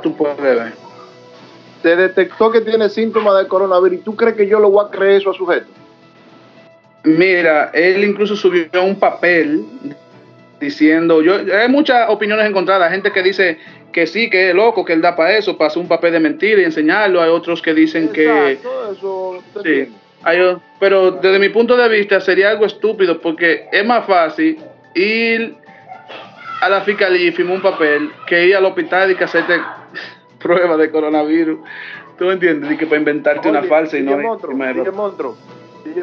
tú puedes ver. Te detectó que tiene síntomas de coronavirus y tú crees que yo le voy a creer eso a sujeto. Mira, él incluso subió un papel diciendo, yo hay muchas opiniones encontradas, gente que dice que sí, que es loco, que él da para eso, para un papel de mentira y enseñarlo, hay otros que dicen que... Eso, sí, hay, pero desde mi punto de vista sería algo estúpido porque es más fácil ir a la fiscalía y firmar un papel que ir al hospital y que hacerte pruebas de coronavirus. ¿Tú entiendes? Y que para inventarte una falsa y no...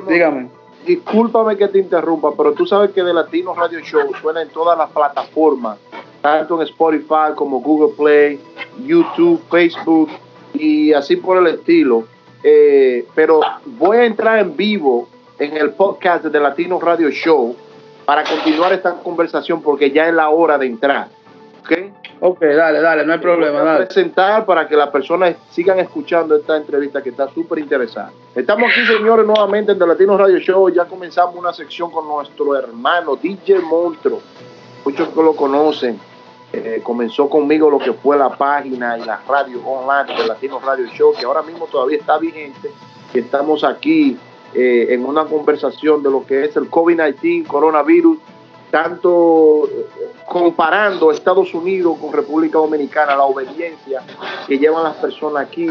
Dígame discúlpame que te interrumpa, pero tú sabes que de Latino Radio Show suena en todas las plataformas, tanto en Spotify como Google Play, YouTube, Facebook y así por el estilo. Eh, pero voy a entrar en vivo en el podcast de Latino Radio Show para continuar esta conversación porque ya es la hora de entrar. ¿Ok? Ok, dale, dale, no hay problema. Voy a presentar para que las personas sigan escuchando esta entrevista que está súper interesante. Estamos aquí, señores, nuevamente en The Latino Radio Show. Ya comenzamos una sección con nuestro hermano DJ Montro. Muchos que lo conocen. Eh, comenzó conmigo lo que fue la página y la radio online de Latino Radio Show, que ahora mismo todavía está vigente. Y estamos aquí eh, en una conversación de lo que es el COVID-19, coronavirus tanto comparando Estados Unidos con República Dominicana, la obediencia que llevan las personas aquí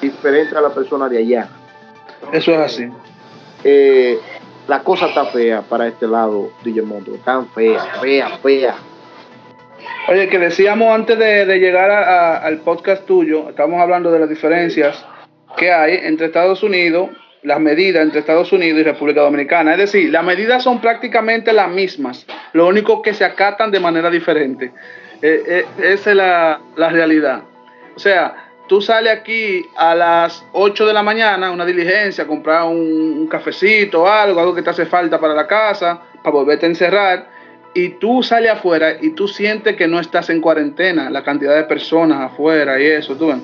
diferente a la persona de allá. Eso es así. Eh, la cosa está fea para este lado, DJ Monto, tan fea, fea, fea. Oye, que decíamos antes de, llegar al podcast tuyo, estamos hablando de las diferencias que hay entre Estados Unidos las medidas entre Estados Unidos y República Dominicana. Es decir, las medidas son prácticamente las mismas, lo único que se acatan de manera diferente. Eh, eh, esa es la, realidad. O sea, tú sales aquí a las 8 de la mañana, una diligencia, comprar un, un cafecito, algo, algo que te hace falta para la casa, para volverte a encerrar, y tú sales afuera y tú sientes que no estás en cuarentena, la cantidad de personas afuera y eso, tú ves.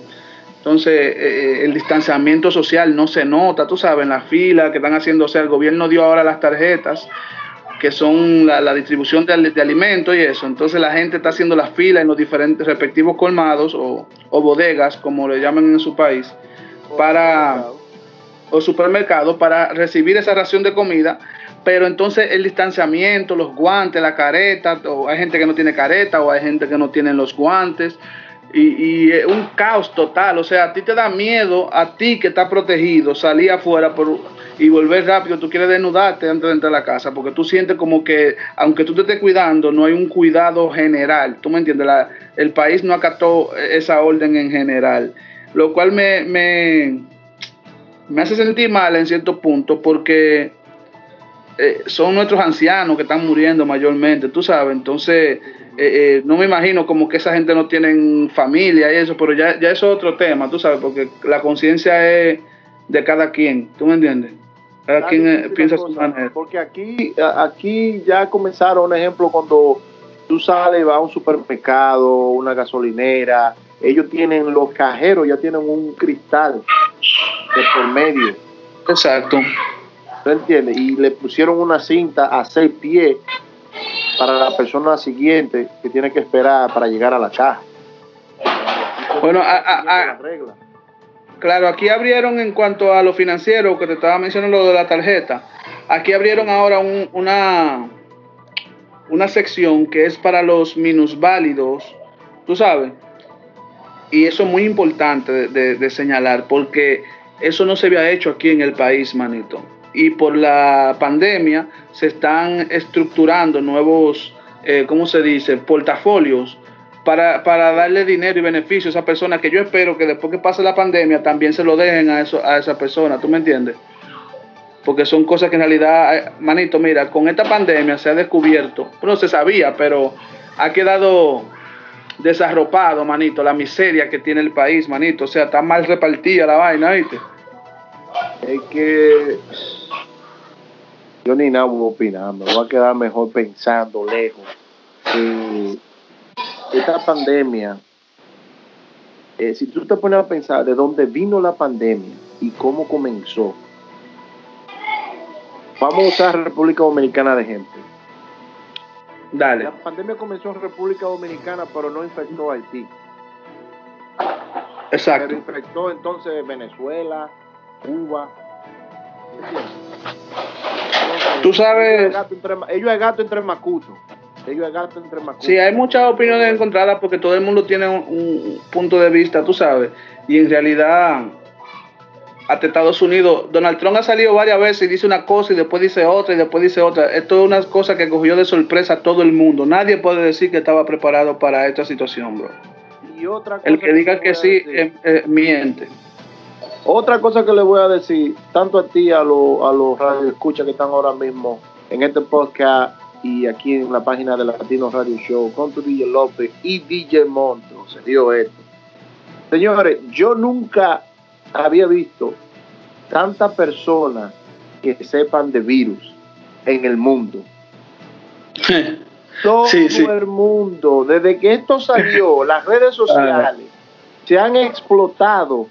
Entonces, eh, eh, el distanciamiento social no se nota, tú sabes, en la fila que están haciendo, o sea, el gobierno dio ahora las tarjetas, que son la, distribución de, alimentos y eso. Entonces, la gente está haciendo las filas en los diferentes respectivos colmados o, bodegas, como le llaman en su país, para o supermercados para recibir esa ración de comida, pero entonces el distanciamiento, los guantes, la careta, o hay gente que no tiene careta o hay gente que no tiene los guantes, y, y un caos total. O sea, a ti te da miedo, a ti que estás protegido, salir afuera y volver rápido. Tú quieres desnudarte antes de entrar a la casa porque tú sientes como que, aunque tú te estés cuidando, no hay un cuidado general. ¿Tú me entiendes? el país no acató esa orden en general. Lo cual me, me, me hace sentir mal en cierto punto porque eh, son nuestros ancianos que están muriendo mayormente, tú sabes. Entonces eh, eh, no me imagino como que esa gente no tienen familia y eso, pero ya, ya eso es otro tema, tú sabes, porque la conciencia es de cada quien, ¿tú me entiendes? Cada quien eh, piensa su manera. Porque aquí, aquí ya comenzaron, un ejemplo, cuando tú sales, vas a un supermercado, una gasolinera, ellos tienen, los cajeros ya tienen un cristal de por medio. Exacto. ¿Tú entiendes? Y le pusieron una cinta a seis pies para la persona siguiente que tiene que esperar para llegar a la caja. Bueno, claro, aquí abrieron en cuanto a lo financiero, que te estaba mencionando lo de la tarjeta, aquí abrieron ahora una, una sección que es para los minusválidos, tú sabes, y eso es muy importante de señalar, porque eso no se había hecho aquí en el país, manito y por la pandemia se están estructurando nuevos, eh, ¿cómo se dice?, portafolios para, para, darle dinero y beneficio a esa persona que yo espero que después que pase la pandemia también se lo dejen a, eso, a esa persona, ¿tú me entiendes? Porque son cosas que en realidad, eh, manito, mira, con esta pandemia se ha descubierto, no se sabía, pero ha quedado desarropado, manito, la miseria que tiene el país, manito, o sea, está mal repartida la vaina, ¿viste? Es que yo ni nada voy a opinar, me voy a quedar mejor pensando lejos. esta pandemia, eh, si tú te pones a pensar de dónde vino la pandemia y cómo comenzó, vamos a usar República Dominicana de ejemplo. Dale. La pandemia comenzó en República Dominicana, pero no infectó a Haití. Exacto. Pero infectó entonces Venezuela, Cuba. Tú sabes. Ellos es gato entre macutos. Ellos es gato entre macutos. Sí, hay muchas opiniones encontradas porque todo el mundo tiene un, un punto de vista, tú sabes. Y en realidad hasta Estados Unidos. Donald Trump ha salido varias veces y dice una cosa y después dice otra y después dice otra. Esto es una cosa que cogió de sorpresa a todo el mundo. Nadie puede decir que estaba preparado para esta situación, bro. Y otra cosa el que, diga que sí, eh, eh, miente. Otra cosa que le voy a decir, tanto a ti, a, lo, a los radioescuchas que están ahora mismo en este podcast y aquí en la página de Latino Radio Show, con tu DJ López y DJ Monto, se dio esto. Señores, yo nunca había visto tantas personas que sepan de virus en el mundo. Todo el mundo, desde que esto salió, las redes sociales se han explotado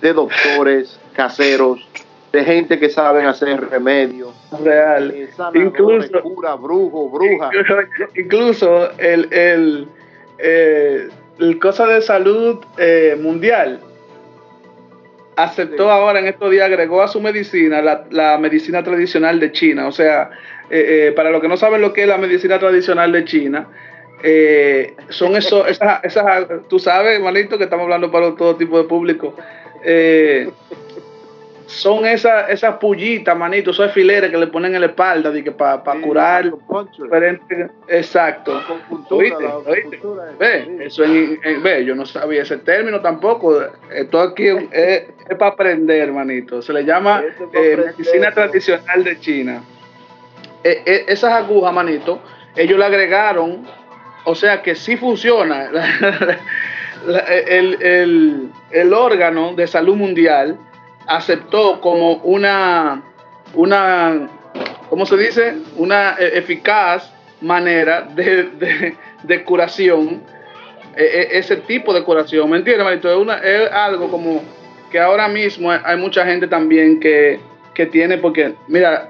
de doctores, caseros, de gente que saben hacer remedios. Real. incluso, cura, brujo, bruja. Incluso el, el, eh, el cosa de salud eh, mundial aceptó ahora en estos días, agregó a su medicina la, medicina tradicional de China. O sea, eh, eh, para los que no saben lo que es la medicina tradicional de China, son eso, esas, esas, tú sabes, manito, que estamos hablando para todo tipo de público son esas esas pullitas, manito, esos alfileres que le ponen en la espalda de que para curar exacto. Ve, eso ve, yo no sabía ese término tampoco. Esto aquí es, para aprender, manito. Se le llama eh, medicina tradicional de China. Eh, eh, esas agujas, manito, ellos le agregaron, o sea que sí funciona. el, el, el órgano de salud mundial aceptó como una, una, ¿cómo se dice? Una e, eficaz manera de, de, curación, e, e, ese tipo de curación, ¿me entiendes, Marito? Es, una, es algo como que ahora mismo hay mucha gente también que, que tiene, porque, mira,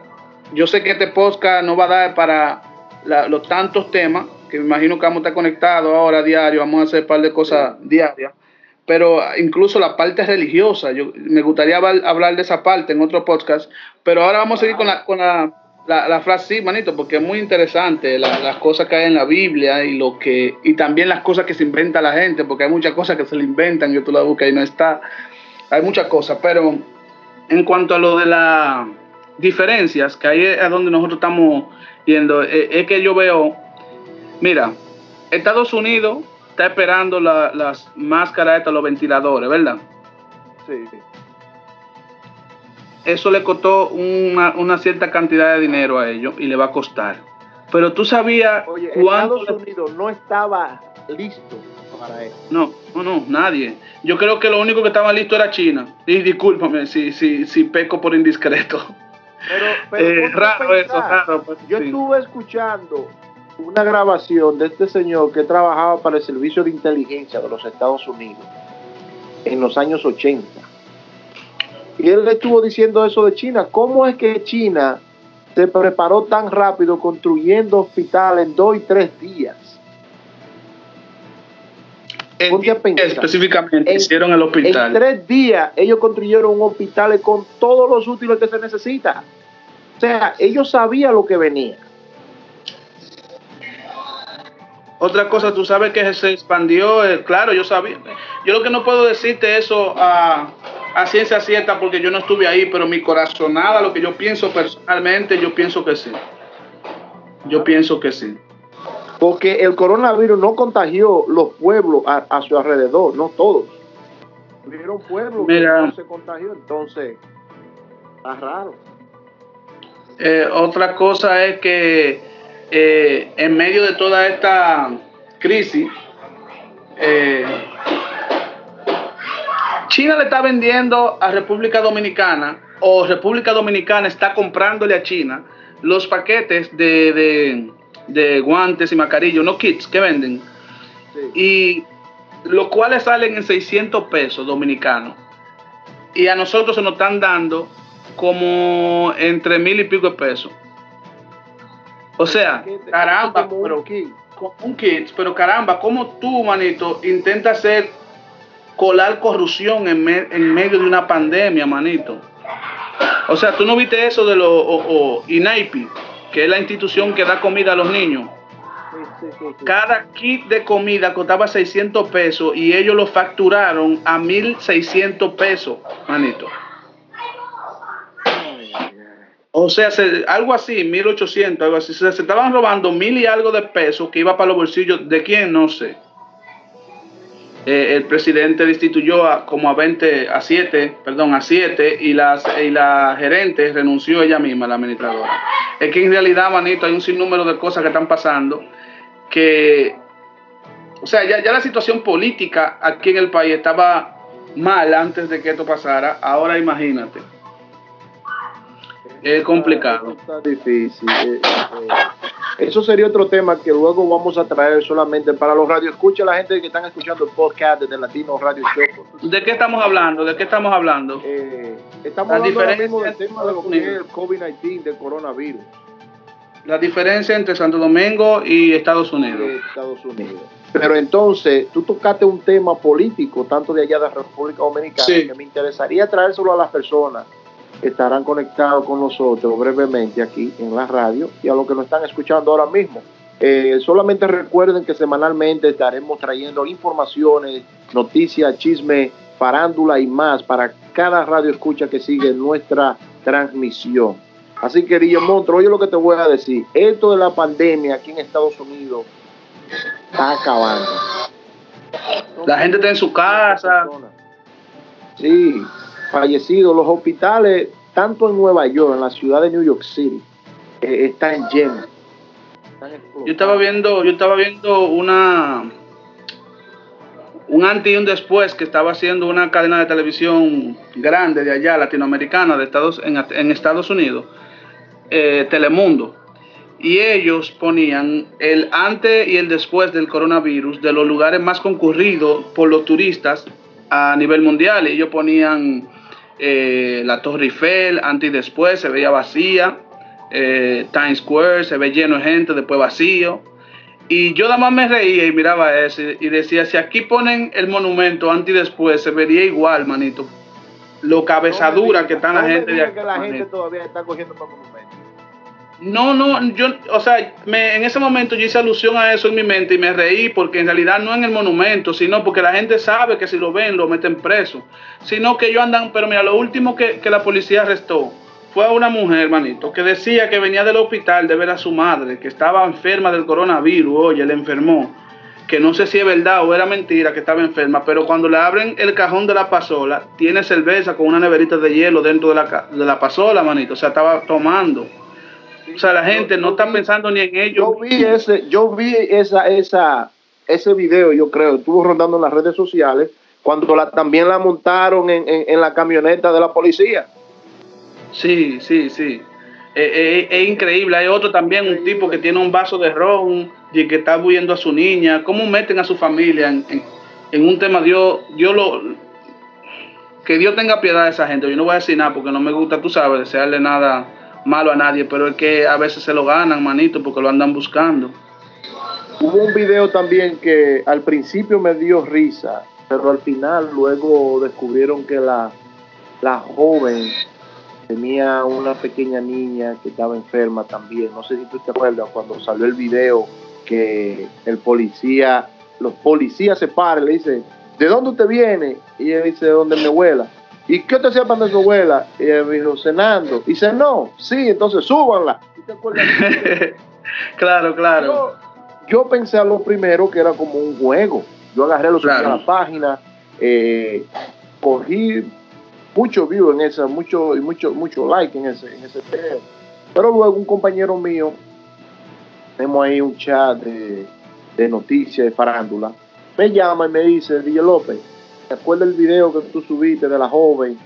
yo sé que este podcast no va a dar para los tantos temas, que me imagino que vamos a estar conectados ahora diario, vamos a hacer un par de cosas diarias. Pero incluso la parte religiosa, yo me gustaría hablar de esa parte en otro podcast, pero ahora vamos a seguir con la, con la, la, frase, sí, manito, porque es muy interesante las cosas que hay en la Biblia y lo que y también las cosas que se inventa la gente, porque hay muchas cosas que se le inventan, yo tú la buscas y no está, hay muchas cosas, pero en cuanto a lo de las diferencias, que ahí es a donde nosotros estamos yendo, eh, es que yo veo, mira, Estados Unidos está esperando las máscaras estas, los ventiladores, ¿verdad? Sí. Eso le costó una, cierta cantidad de dinero a ellos y le va a costar. Pero tú sabías Oye, Estados Unidos no estaba listo para eso. No, no, no, nadie. Yo creo que lo único que estaba listo era China. Y discúlpame si, si, si peco por indiscreto. Pero, pero eh, raro eso, raro. Pues, yo estuve escuchando una grabación de este señor que trabajaba para el Servicio de Inteligencia de los Estados Unidos en los años 80. Y él estuvo diciendo eso de China. ¿Cómo es que China se preparó tan rápido construyendo hospitales en dos y tres días? En, específicamente hicieron el hospital. En tres días ellos construyeron un hospital con todos los útiles que se necesita. O sea, ellos sabían lo que venía. Otra cosa, tú sabes que se expandió, eh, claro, yo sabía. Yo lo que no puedo decirte eso a, ciencia cierta porque yo no estuve ahí, pero mi corazonada, lo que yo pienso personalmente, yo pienso que sí. Yo pienso que sí. Porque el coronavirus no contagió los pueblos a, su alrededor, no todos. Hubieron pueblos que no se contagió, entonces está raro. Eh, otra cosa es que eh, en medio de toda esta crisis, eh, China le está vendiendo a República Dominicana o República Dominicana está comprándole a China los paquetes de, guantes y mascarillas, no kits que venden, y los cuales salen en 600 pesos dominicanos. Y a nosotros se nos están dando como entre mil y pico de pesos. O sea, caramba, pero un kit, pero caramba, ¿cómo tú, manito, intentas ser colar corrupción en, medio de una pandemia, manito. O sea, tú no viste eso de los INAIPI, que es la institución que da comida a los niños. Cada kit de comida costaba 600 pesos y ellos lo facturaron a 1600 pesos, manito. O sea, algo así, 1800, algo así. Se, estaban robando mil y algo de pesos que iba para los bolsillos de quién, no sé. Eh, el presidente destituyó a, como a 20, a 7, perdón, a 7 y, las, y la gerente renunció ella misma, la administradora. Es que en realidad, manito, hay un sinnúmero de cosas que están pasando que, o sea, ya, ya la situación política aquí en el país estaba mal antes de que esto pasara. Ahora imagínate. Es complicado. Está difícil. Eh, eh, eso sería otro tema que luego vamos a traer solamente para los radioescuchas, la gente que están escuchando el podcast de Latino Radio Show. ¿De qué estamos hablando? ¿De qué estamos hablando? Eh, estamos hablando ahora mismo del tema de lo que es el COVID-19, del coronavirus. La diferencia entre Santo Domingo y Estados Unidos. Estados Unidos. Pero entonces, tú tocaste un tema político, tanto de allá de la República Dominicana, que me interesaría traérselo a las personas estarán conectados con nosotros brevemente aquí en la radio y a los que nos están escuchando ahora mismo. Eh, solamente recuerden que semanalmente estaremos trayendo informaciones, noticias, chisme, farándula y más para cada radio escucha que sigue nuestra transmisión. Así que, Montre, oye lo que te voy a decir. Esto de la pandemia aquí en Estados Unidos está acabando. La gente está en su casa. Sí, fallecidos. Los hospitales, tanto en Nueva York, en la ciudad de New York City, eh, están llenos. yo estaba viendo, yo estaba viendo una un antes y un después que estaba haciendo una cadena de televisión grande de allá, latinoamericana, de Estados, en, Estados Unidos, eh, Telemundo. Y ellos ponían el antes y el después del coronavirus de los lugares más concurridos por los turistas a nivel mundial. Y ellos ponían eh, la Torre Eiffel, antes y después se veía vacía, eh, Times Square se ve lleno de gente, después vacío. Y yo nada más me reía y miraba eso y decía, si aquí ponen el monumento antes y después, se vería igual, manito. Lo cabezadura que está la gente de que la gente todavía está cogiendo para monumento. No, no, yo, o sea, en ese momento yo hice alusión a eso en mi mente y me reí porque en realidad no en el monumento, sino porque la gente sabe que si lo ven lo meten preso, sino que ellos andan, pero mira, lo último que, la policía arrestó fue a una mujer, hermanito, que decía que venía del hospital de ver a su madre, que estaba enferma del coronavirus, oye, le enfermó, que no sé si es verdad o era mentira que estaba enferma, pero cuando le abren el cajón de la pasola, tiene cerveza con una neverita de hielo dentro de la, de la pasola, manito, o sea, estaba tomando. O sea, la gente no está pensando ni en ello. Yo vi ese, yo vi esa, esa, ese video, yo creo, estuvo rondando en las redes sociales cuando la, también la montaron en, en, la camioneta de la policía. Sí, sí, sí. Eh, eh, es increíble. Hay otro también, un tipo que tiene un vaso de ron y que está huyendo a su niña. ¿Cómo meten a su familia en, en, un tema? Dios, Dios lo. Que Dios tenga piedad de esa gente. Yo no voy a decir nada porque no me gusta, tú sabes, desearle nada malo a nadie, pero es que a veces se lo ganan, manito, porque lo andan buscando. Hubo un video también que al principio me dio risa, pero al final luego descubrieron que la, la joven tenía una pequeña niña que estaba enferma también. No sé si tú te acuerdas cuando salió el video que el policía, los policías se paran, le dicen, ¿de dónde usted viene? Y ella dice, ¿de dónde mi abuela? ¿Y qué te hacía para su abuela? Y él dijo, cenando. Y dice, no, sí, entonces súbanla. claro, claro. Yo, pensé a lo primero que era como un juego. Yo agarré los claro. a la página, eh, cogí mucho view en esa, mucho, y mucho, mucho like en ese, en ese video. Pero luego un compañero mío, tenemos ahí un chat de, de noticias de farándula, me llama y me dice, DJ López, ¿Te acuerdas el video que tú subiste de la joven?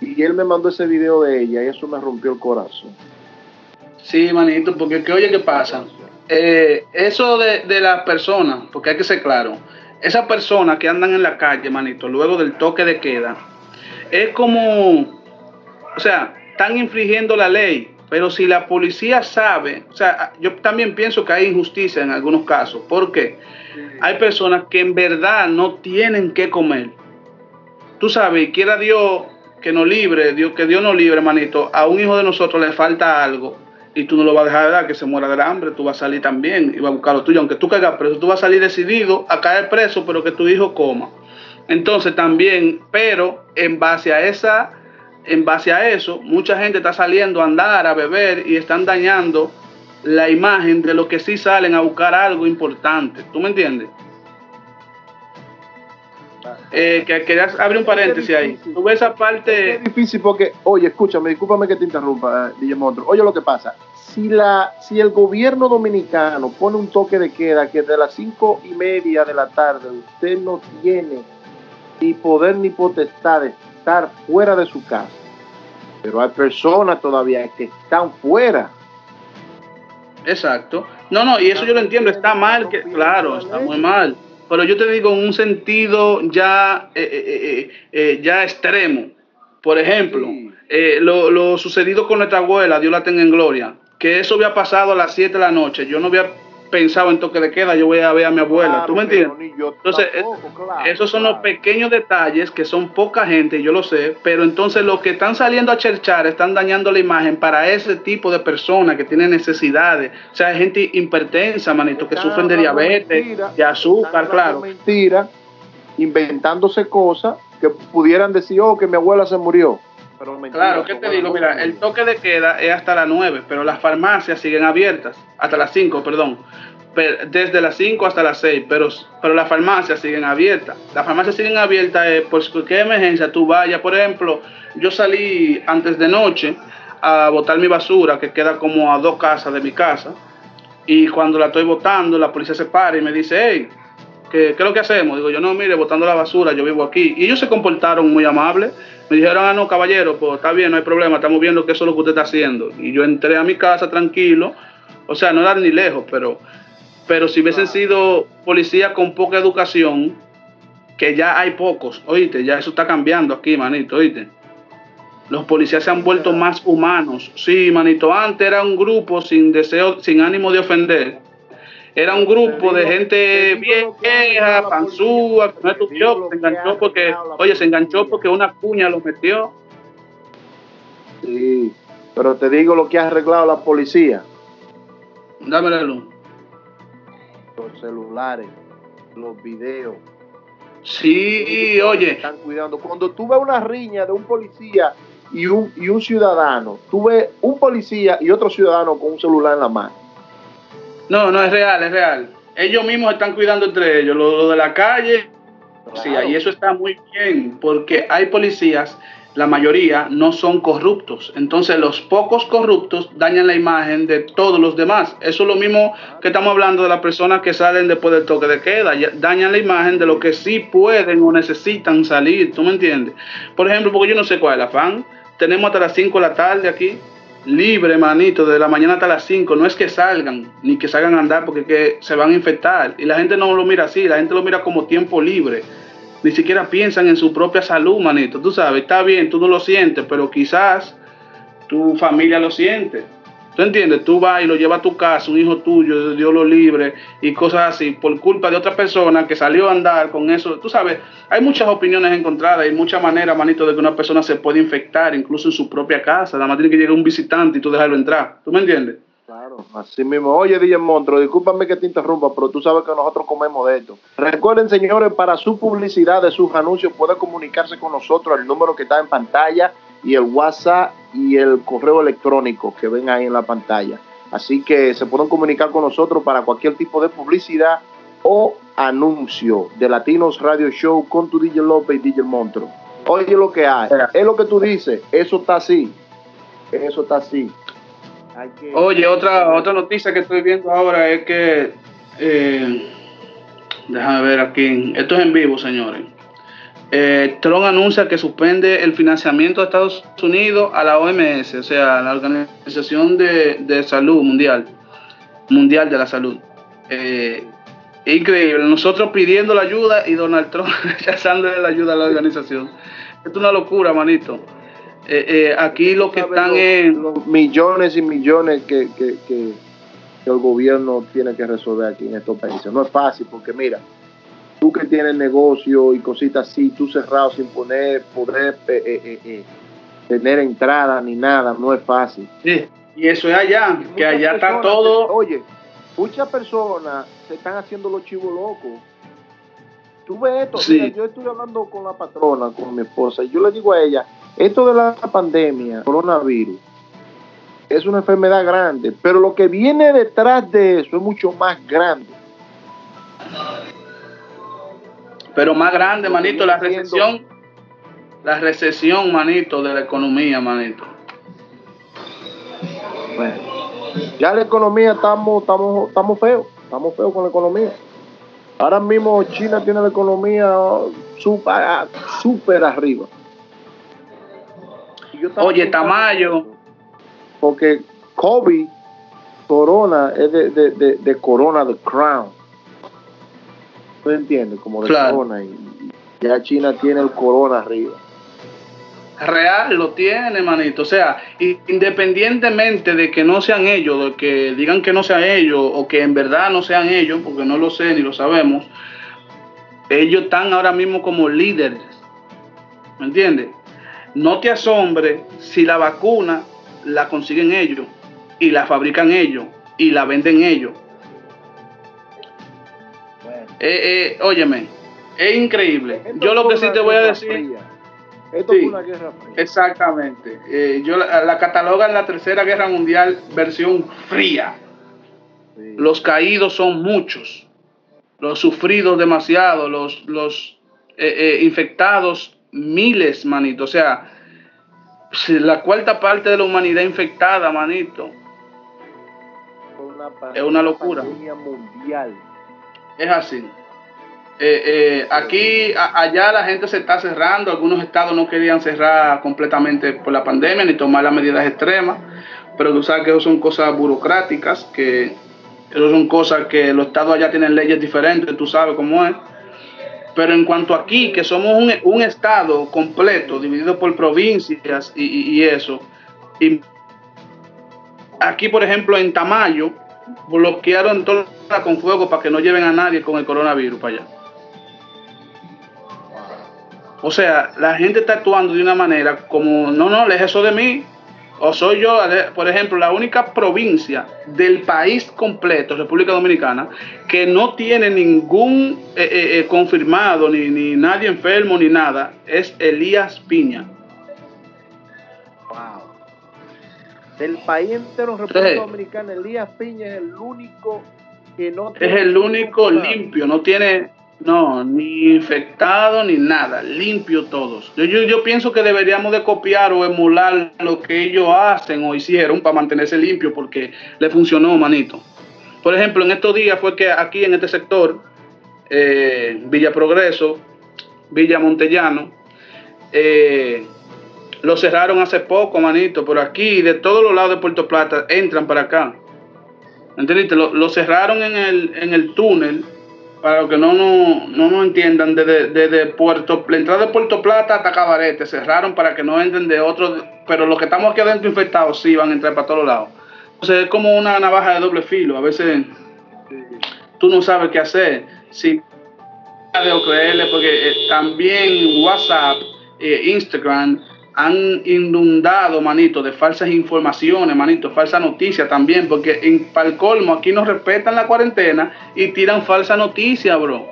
Y él me mandó ese video de ella y eso me rompió el corazón. Sí, manito, porque que, oye, ¿qué pasa? Eh, eso de, de las personas, porque hay que ser claro, esas personas que andan en la calle, manito, luego del toque de queda, es como, o sea, están infringiendo la ley, pero si la policía sabe, o sea, yo también pienso que hay injusticia en algunos casos, porque hay personas que en verdad no tienen que comer tú sabes, quiera Dios que nos libre, Dios, que Dios nos libre, hermanito, a un hijo de nosotros le falta algo y tú no lo vas a dejar de dar, que se muera del hambre, tú vas a salir también y vas a buscar lo tuyo, aunque tú caigas preso, tú vas a salir decidido a caer preso, pero que tu hijo coma. Entonces también, pero en base a esa, en base a eso, mucha gente está saliendo a andar, a beber y están dañando la imagen de los que sí salen a buscar algo importante. ¿Tú me entiendes? Eh, que querías abrir un paréntesis ahí. Tú ves esa parte. Es difícil porque, oye, escúchame, discúlpame que te interrumpa, eh, Guillermo. Oye, lo que pasa. Si, la, si el gobierno dominicano pone un toque de queda que de las cinco y media de la tarde usted no tiene ni poder ni potestad de estar fuera de su casa, pero hay personas todavía que están fuera. Exacto. No, no, y eso yo lo entiendo, está mal, que, claro, está muy mal pero yo te digo en un sentido ya, eh, eh, eh, ya extremo. Por ejemplo, lo, lo, sucedido con nuestra abuela, Dios la tenga en gloria, que eso había pasado a las 7 de la noche. Yo no había pensado en toque de queda, yo voy a ver a mi abuela. ¿Tú me entiendes? Entonces, esos son los pequeños detalles que son poca gente, yo lo sé, pero entonces los que están saliendo a cherchar están dañando la imagen para ese tipo de personas que tienen necesidades. O sea, hay gente hipertensa, manito, que sufren de diabetes, de azúcar, claro. Mentira, inventándose cosas que pudieran decir, oh, que mi abuela se murió. Claro, ¿qué te digo? Mira, el toque de queda es hasta las 9, pero las farmacias siguen abiertas, hasta las 5, perdón desde las 5 hasta las 6, pero, pero las farmacias siguen abiertas. Las farmacias siguen abiertas eh, por cualquier emergencia, tú vayas, por ejemplo, yo salí antes de noche a botar mi basura, que queda como a dos casas de mi casa, y cuando la estoy botando, la policía se para y me dice, hey, ¿qué, es lo que hacemos? Digo, yo no, mire, botando la basura, yo vivo aquí. Y ellos se comportaron muy amables. Me dijeron, ah, no, caballero, pues está bien, no hay problema, estamos viendo que eso es lo que usted está haciendo. Y yo entré a mi casa tranquilo, o sea, no era ni lejos, pero pero si hubiesen sido policías con poca educación, que ya hay pocos, oíste, ya eso está cambiando aquí, manito, oíste. Los policías se han vuelto más humanos. Sí, manito, antes era un grupo sin deseo, sin ánimo de ofender. Era un grupo de gente bien vieja, panzúa, que no estudió, se enganchó porque, oye, se enganchó porque una cuña lo metió. Sí, pero te digo lo que ha arreglado la policía. Dame la luz los celulares, los videos. Sí, oye. Están cuidando. Cuando tú ves una riña de un policía y un, y un ciudadano, tú ves un policía y otro ciudadano con un celular en la mano. No, no es real, es real. Ellos mismos están cuidando entre ellos, lo, de la calle. Sí, y eso está muy bien, porque hay policías la mayoría no son corruptos. Entonces los pocos corruptos dañan la imagen de todos los demás. Eso es lo mismo que estamos hablando de las personas que salen después del toque de queda. Dañan la imagen de los que sí pueden o necesitan salir. ¿Tú me entiendes? Por ejemplo, porque yo no sé cuál es el afán. Tenemos hasta las 5 de la tarde aquí. Libre, manito, de la mañana hasta las 5. No es que salgan, ni que salgan a andar porque que se van a infectar. Y la gente no lo mira así, la gente lo mira como tiempo libre ni siquiera piensan en su propia salud, manito. Tú sabes, está bien, tú no lo sientes, pero quizás tu familia lo siente. ¿Tú entiendes? Tú vas y lo llevas a tu casa, un hijo tuyo, Dios lo libre, y cosas así, por culpa de otra persona que salió a andar con eso. Tú sabes, hay muchas opiniones encontradas y muchas maneras, manito, de que una persona se puede infectar, incluso en su propia casa. Nada más tiene que llegar un visitante y tú dejarlo entrar. ¿Tú me entiendes? Claro, así mismo. Oye, DJ Montro, discúlpame que te interrumpa, pero tú sabes que nosotros comemos de esto. Recuerden, señores, para su publicidad de sus anuncios, puede comunicarse con nosotros el número que está en pantalla y el WhatsApp y el correo electrónico que ven ahí en la pantalla. Así que se pueden comunicar con nosotros para cualquier tipo de publicidad o anuncio de Latinos Radio Show con tu DJ López y DJ Montro. Oye lo que hay, es lo que tú dices, eso está así, eso está así. Oye, otra, otra noticia que estoy viendo ahora es que, eh, déjame ver aquí, esto es en vivo, señores. Eh, Trump anuncia que suspende el financiamiento de Estados Unidos a la OMS, o sea, la Organización de, Salud Mundial, Mundial de la Salud. Eh, increíble, nosotros pidiendo la ayuda y Donald Trump rechazándole la ayuda a la organización. Es una locura, manito. Eh, eh, aquí lo que están en... millones y millones que, el gobierno tiene que resolver aquí en estos países. No es fácil porque mira, tú que tienes negocio y cositas así, tú cerrado sin poner, poder eh, eh, eh, tener entrada ni nada, no es fácil. Sí, y eso es allá, que allá está todo. oye, muchas personas se están haciendo los chivos locos. Tú ves esto, yo estoy hablando con la patrona, con mi esposa, y yo le digo a ella, esto de la pandemia, coronavirus, es una enfermedad grande, pero lo que viene detrás de eso es mucho más grande. Pero más grande, manito, la recesión, la recesión, manito, de la economía, manito. Bueno, ya la economía estamos, estamos, estamos feos, estamos feos con la economía. Ahora mismo China tiene la economía super, super arriba. Oye, Tamayo. Porque COVID, Corona, es de, de, de, Corona, the Crown. ¿Tú entiendes? Como de Corona. Y ya China tiene el Corona arriba. Real lo tiene, manito. O sea, independientemente de que no sean ellos, de que digan que no sean ellos o que en verdad no sean ellos, porque no lo sé ni lo sabemos, ellos están ahora mismo como líderes. ¿Me entiendes? No te asombre si la vacuna la consiguen ellos y la fabrican ellos y la venden ellos. Eh, eh, óyeme, es increíble. Yo lo que sí te voy a decir. Esto es una guerra fría. Exactamente. Eh, yo la, la cataloga en la tercera guerra mundial versión fría. Los caídos son muchos. Los sufridos demasiado. Los, los infectados miles, manito. O sea, la cuarta parte de la humanidad infectada, manito. es una locura. Mundial. Es así. Eh, eh, aquí, allá la gente se está cerrando. Algunos estados no querían cerrar completamente por la pandemia ni tomar las medidas extremas. Pero tú sabes que eso son cosas burocráticas, que eso son cosas que los estados allá tienen leyes diferentes, tú sabes cómo es. Pero en cuanto aquí, que somos un, estado completo, dividido por provincias y, eso, y aquí, por ejemplo, en Tamayo, bloquearon toda con fuego para que no lleven a nadie con el coronavirus para allá. O sea, la gente está actuando de una manera como, no, no, es eso de mí, o soy yo, por ejemplo, la única provincia del país completo, República Dominicana, que no tiene ningún eh, eh, eh, confirmado, ni, ni, nadie enfermo, ni nada, es Elías Piña. Del país entero, República Dominicana, Elías Piña es el único que no tiene. Es el único limpio, no tiene no, ni infectado ni nada, limpio todos. Yo, yo, pienso que deberíamos de copiar o emular lo que ellos hacen o hicieron para mantenerse limpio porque le funcionó, manito. Por ejemplo, en estos días fue que aquí en este sector, eh, Villa Progreso, Villa Montellano, eh, lo cerraron hace poco, manito, por aquí, de todos los lados de Puerto Plata, entran para acá. ¿Entendiste? Lo, cerraron en el, en el túnel para los que no nos no, no entiendan, desde, Puerto, la entrada de Puerto Plata hasta Cabarete cerraron para que no entren de otros, pero los que estamos aquí adentro infectados sí van a entrar para todos lados. Entonces es como una navaja de doble filo, a veces tú no sabes qué hacer. Si de creerle, porque eh, también WhatsApp, eh, Instagram, han inundado, manito, de falsas informaciones, manito, falsa noticia también, porque en, para el colmo aquí no respetan la cuarentena y tiran falsa noticia, bro.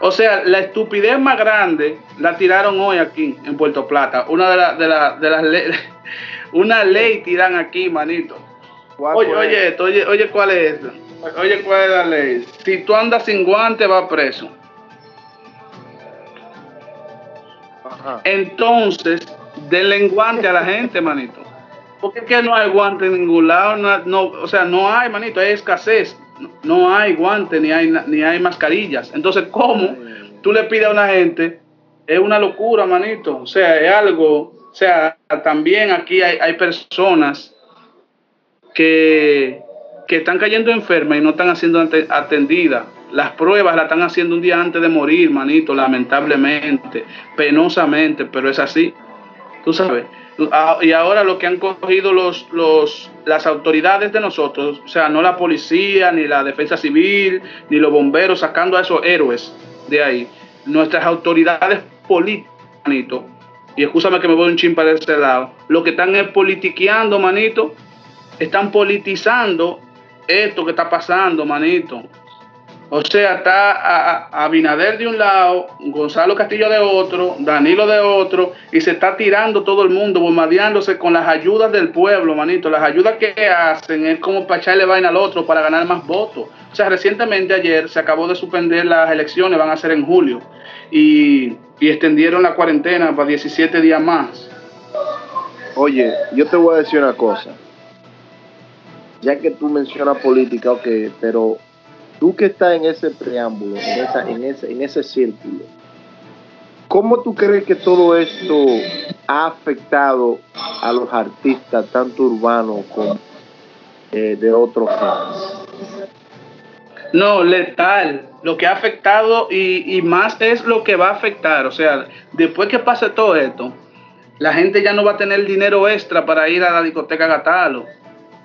O sea, la estupidez más grande la tiraron hoy aquí en Puerto Plata. Una de, las de, de las leyes, una ley tiran aquí, manito. Oye, oye, oye, oye, ¿cuál es? Oye, ¿cuál es la ley? Si tú andas sin guante, vas preso. Entonces, denle guante a la gente, manito. Porque no hay guante en ningún lado, o sea, no hay, manito, hay escasez, no hay guante ni hay, ni hay mascarillas. Entonces, ¿cómo tú le pides a una gente? Es una locura, manito. O sea, es algo, o sea, también aquí hay, hay personas que, que están cayendo enfermas y no están siendo atendidas. Las pruebas las están haciendo un día antes de morir, manito, lamentablemente, penosamente, pero es así. Tú sabes. y ahora lo que han cogido los, los, las autoridades de nosotros, o sea, no la policía, ni la defensa civil, ni los bomberos, sacando a esos héroes de ahí. Nuestras autoridades políticas, manito, y escúchame que me voy un chin para ese lado, lo que están es politiqueando, manito, están politizando esto que está pasando, manito. O sea, está Abinader de un lado, Gonzalo Castillo de otro, Danilo de otro, y se está tirando todo el mundo, bombardeándose con las ayudas del pueblo, manito. Las ayudas que hacen es como para echarle vaina al otro para ganar más votos. O sea, recientemente ayer se acabó de suspender las elecciones, van a ser en julio, y, y extendieron la cuarentena para 17 días más. Oye, yo te voy a decir una cosa. Ya que tú mencionas política, ok, pero tú que estás en ese preámbulo, en, ese, en círculo, ¿cómo tú crees que todo esto ha afectado a los artistas, tanto urbanos como eh, de otros géneros? No, letal. Lo que ha afectado y, y, más es lo que va a afectar. O sea, después que pase todo esto, la gente ya no va a tener dinero extra para ir a la discoteca Gatalo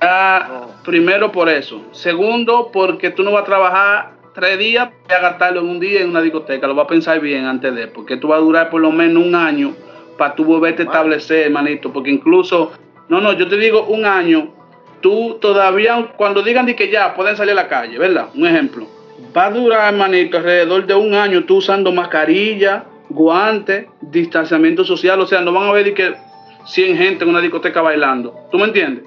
Ah, primero por eso. Segundo, porque tú no vas a trabajar tres días a gastarlo en un día en una discoteca. Lo vas a pensar bien antes de, porque tú vas a durar por lo menos un año para tú volverte a establecer, hermanito. Porque incluso, no, no, yo te digo un año, tú todavía, cuando digan de que ya pueden salir a la calle, ¿verdad? Un ejemplo. Va a durar, hermanito, alrededor de un año tú usando mascarilla, guantes, distanciamiento social. O sea, no van a ver de que 100 gente en una discoteca bailando. ¿Tú me entiendes?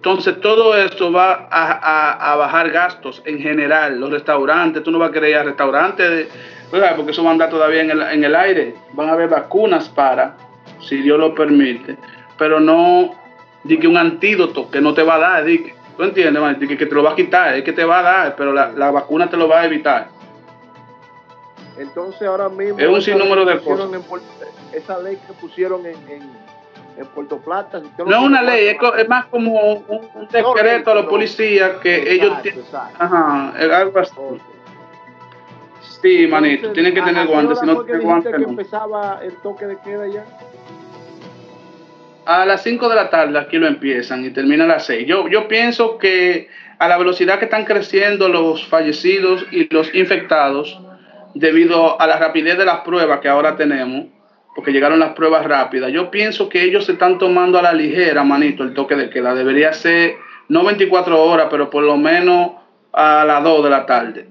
Entonces todo esto va a, bajar gastos en general. Los restaurantes, tú no vas a querer ir a restaurantes, porque eso va a andar todavía en el, en el aire. Van a haber vacunas para, si Dios lo permite, pero no di que un antídoto que no te va a dar, di que, ¿tú entiendes? Man? que, te lo va a quitar, es que te va a dar, pero la, vacuna te lo va a evitar. Entonces ahora mismo... Es un sinnúmero de cosas. esa ley que pusieron en en Puerto Plata. no es una ley, es, más como un, decreto a los policías que ellos tienen. Ajá, algo así. Sí, manito, tienen que tener guantes, si no tienen guantes. que empezaba el toque de queda ya? A las 5 de la tarde aquí lo empiezan y termina a las 6. Yo, yo pienso que a la velocidad que están creciendo los fallecidos y los infectados, debido a la rapidez de las pruebas que ahora tenemos, porque llegaron las pruebas rápidas. Yo pienso que ellos se están tomando a la ligera, manito, el toque de queda. Debería ser no 24 horas, pero por lo menos a las 2 de la tarde.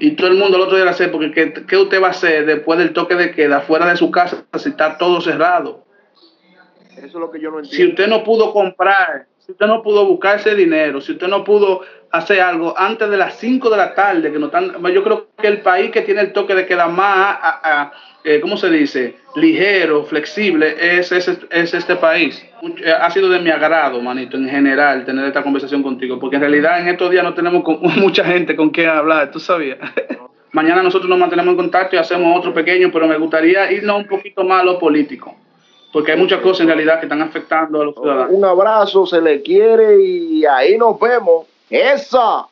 Y todo el mundo el otro día lo hace, porque ¿qué, usted va a hacer después del toque de queda fuera de su casa si está todo cerrado? Eso es lo que yo no entiendo. Si usted no pudo comprar, si usted no pudo buscar ese dinero, si usted no pudo hacer algo antes de las 5 de la tarde, que no están, yo creo que el país que tiene el toque de queda más a, eh, ¿cómo se dice? Ligero, flexible, es, es, este país. Eh, ha sido de mi agrado, manito, en general, tener esta conversación contigo, porque en realidad en estos días no tenemos mucha gente con quien hablar, ¿tú sabías? Mañana nosotros nos mantenemos en contacto y hacemos otro pequeño, pero me gustaría irnos un poquito más a lo político, porque hay muchas cosas en realidad que están afectando a los ciudadanos. Un abrazo, se le quiere y ahí nos vemos. ¡Esa!